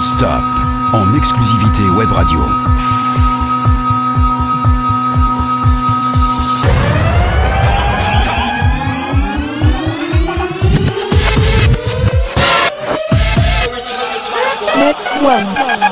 non-stop en exclusivité web radio. Next one.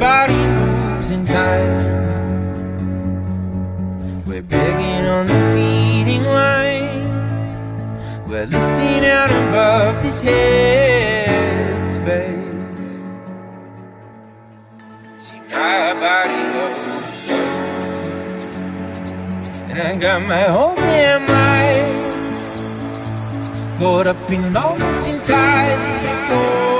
Body moves in time. We're begging on the feeding line. We're lifting out above this headspace. See my body goes, and I got my whole damn life caught up in knots and ties.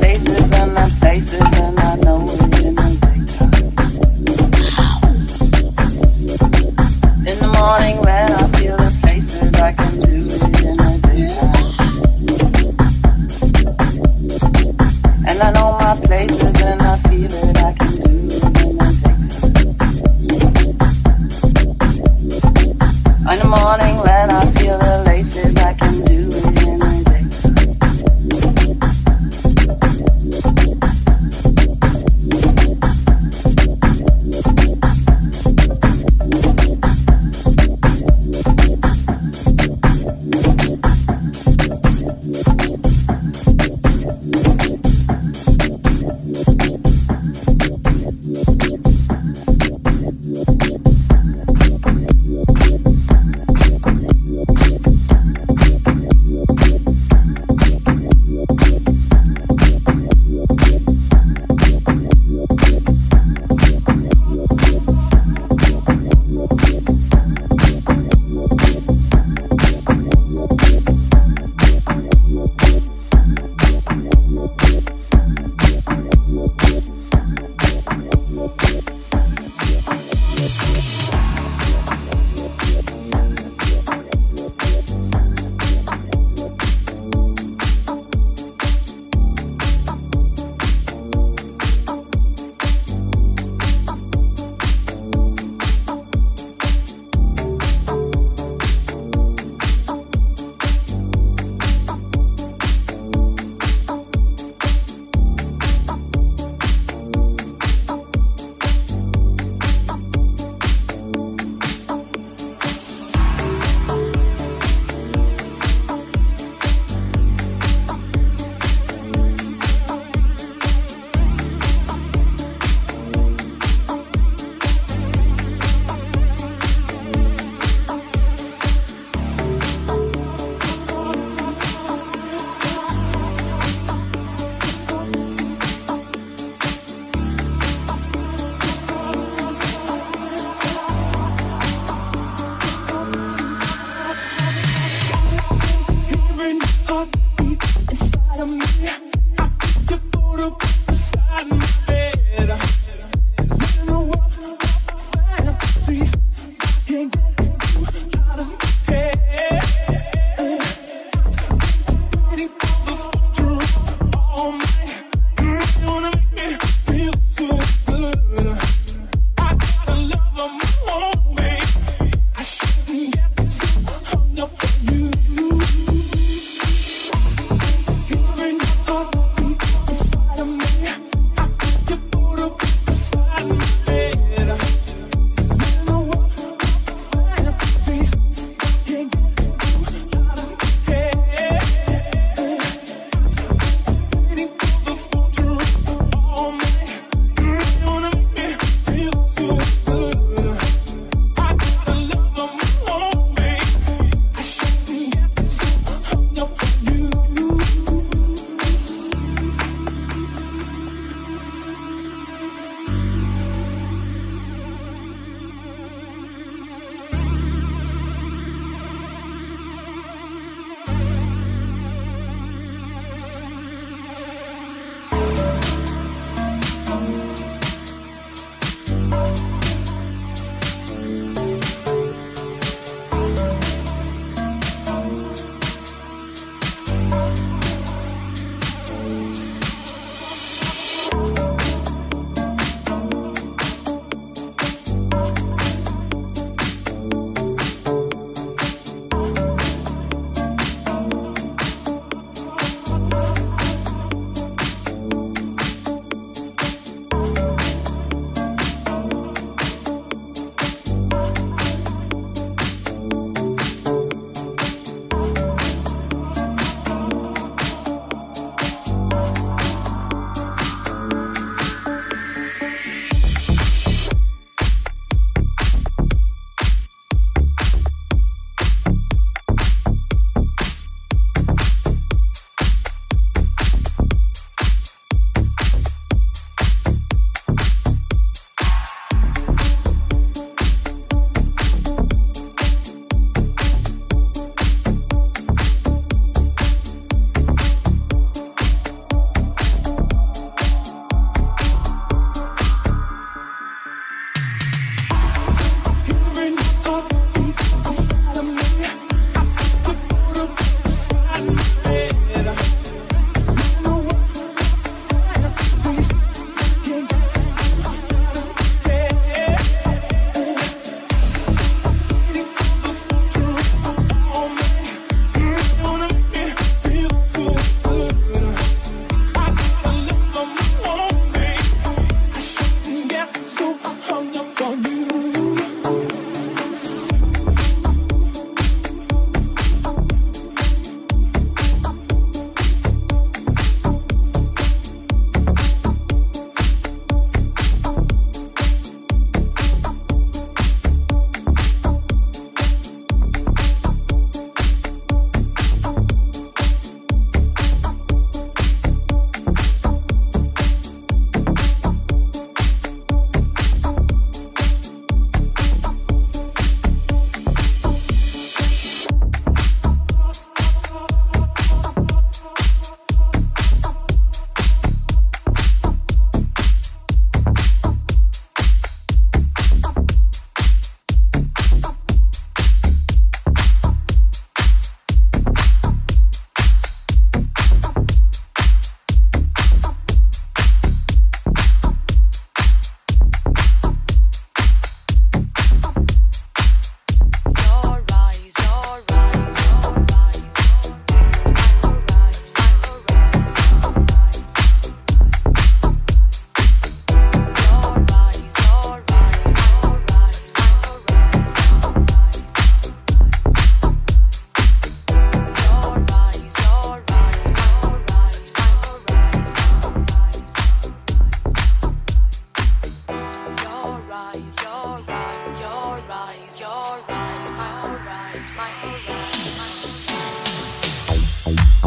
Can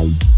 Bye.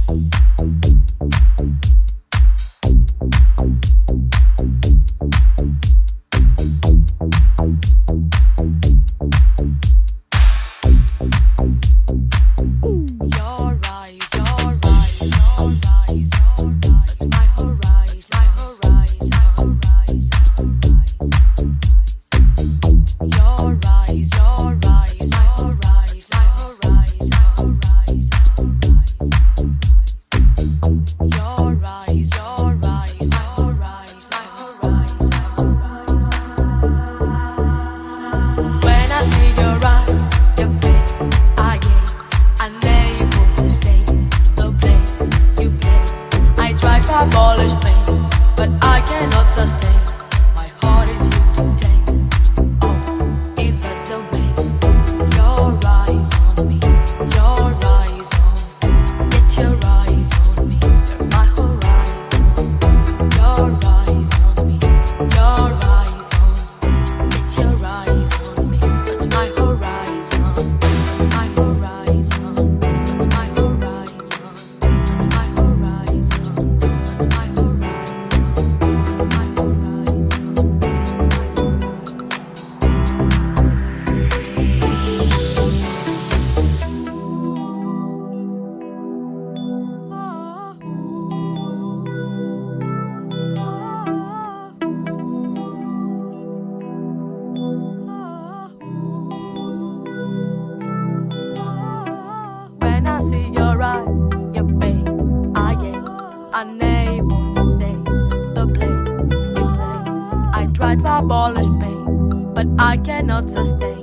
Your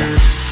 Club.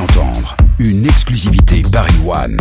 entendre une exclusivité Paris One.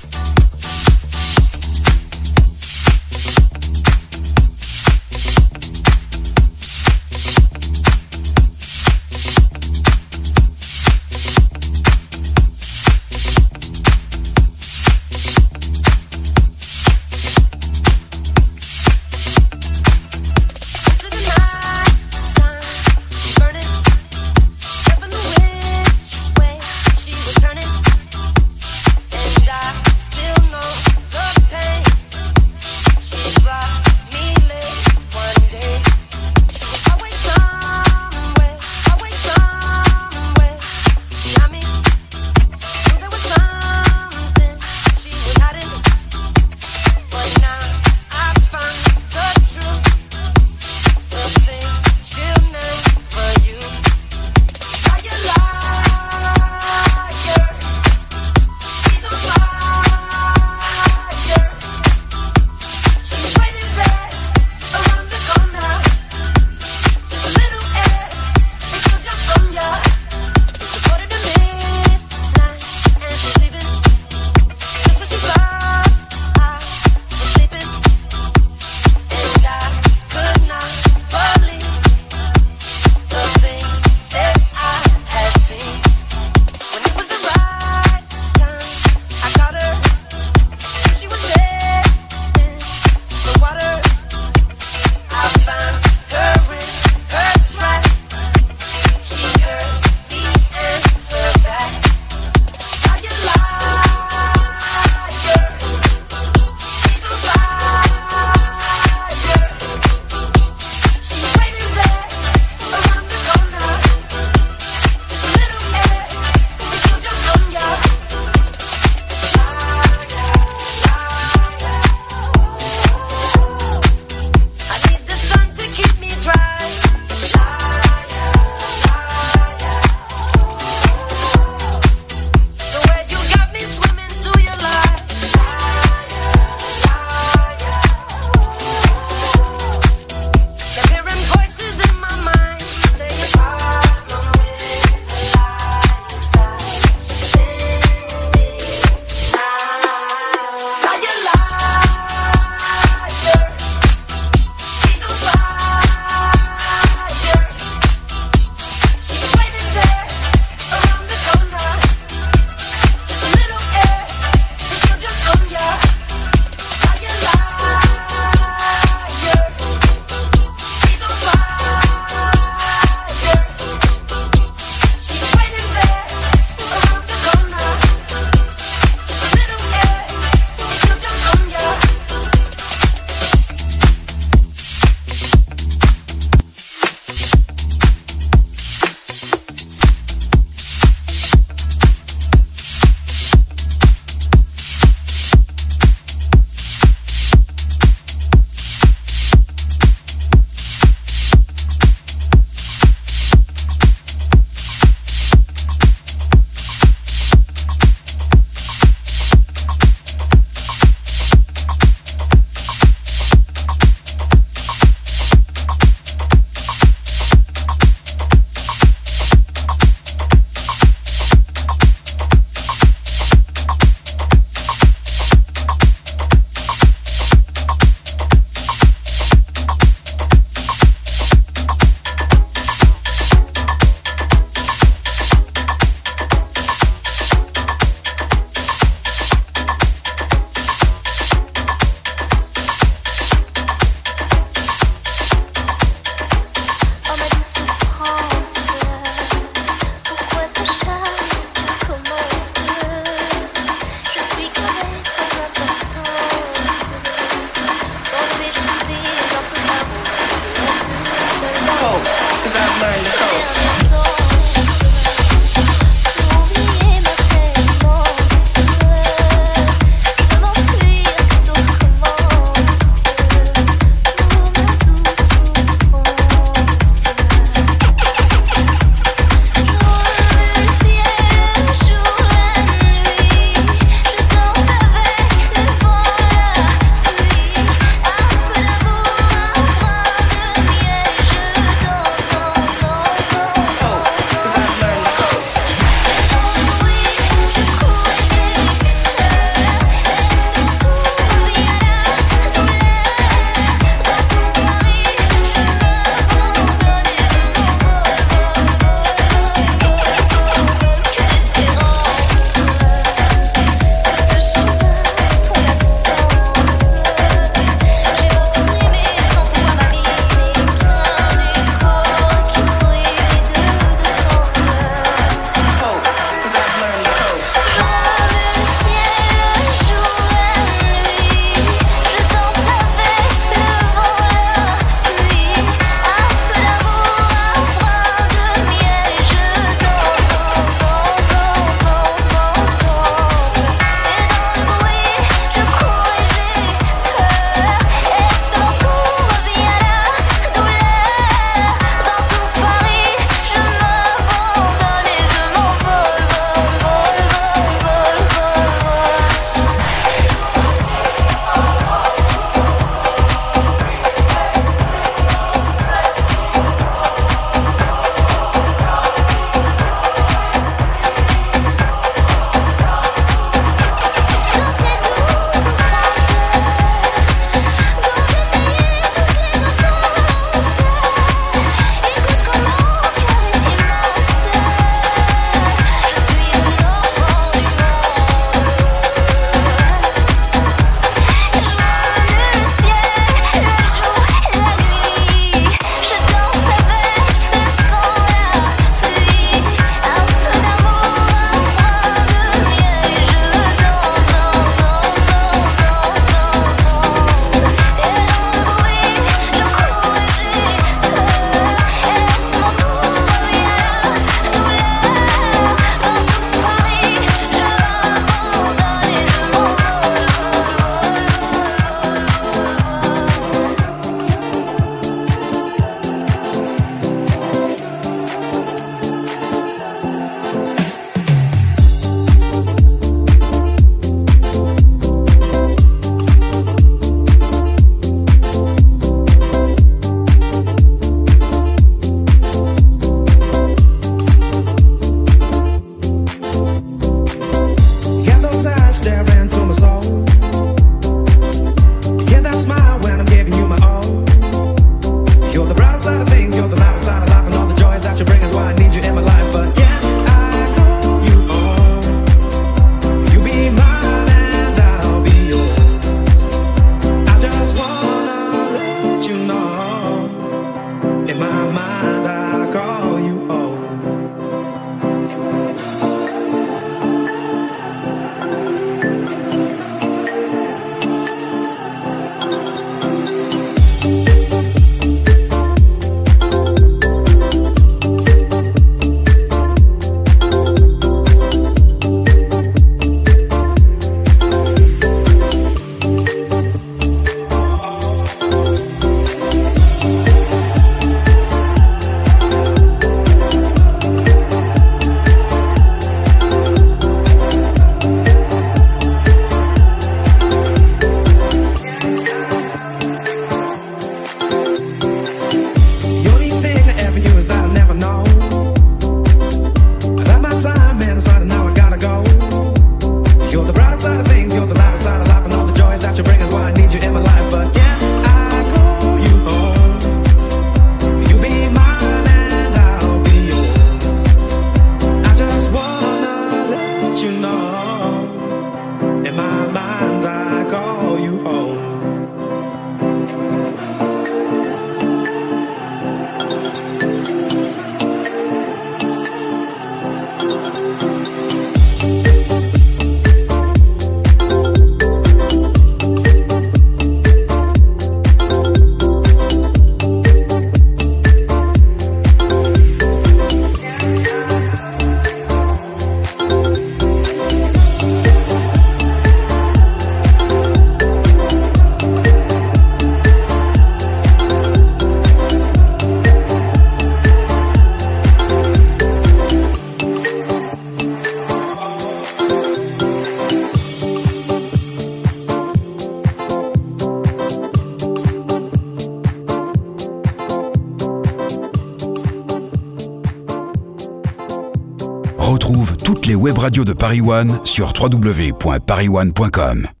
radio de Paris One sur www.pariwan.com.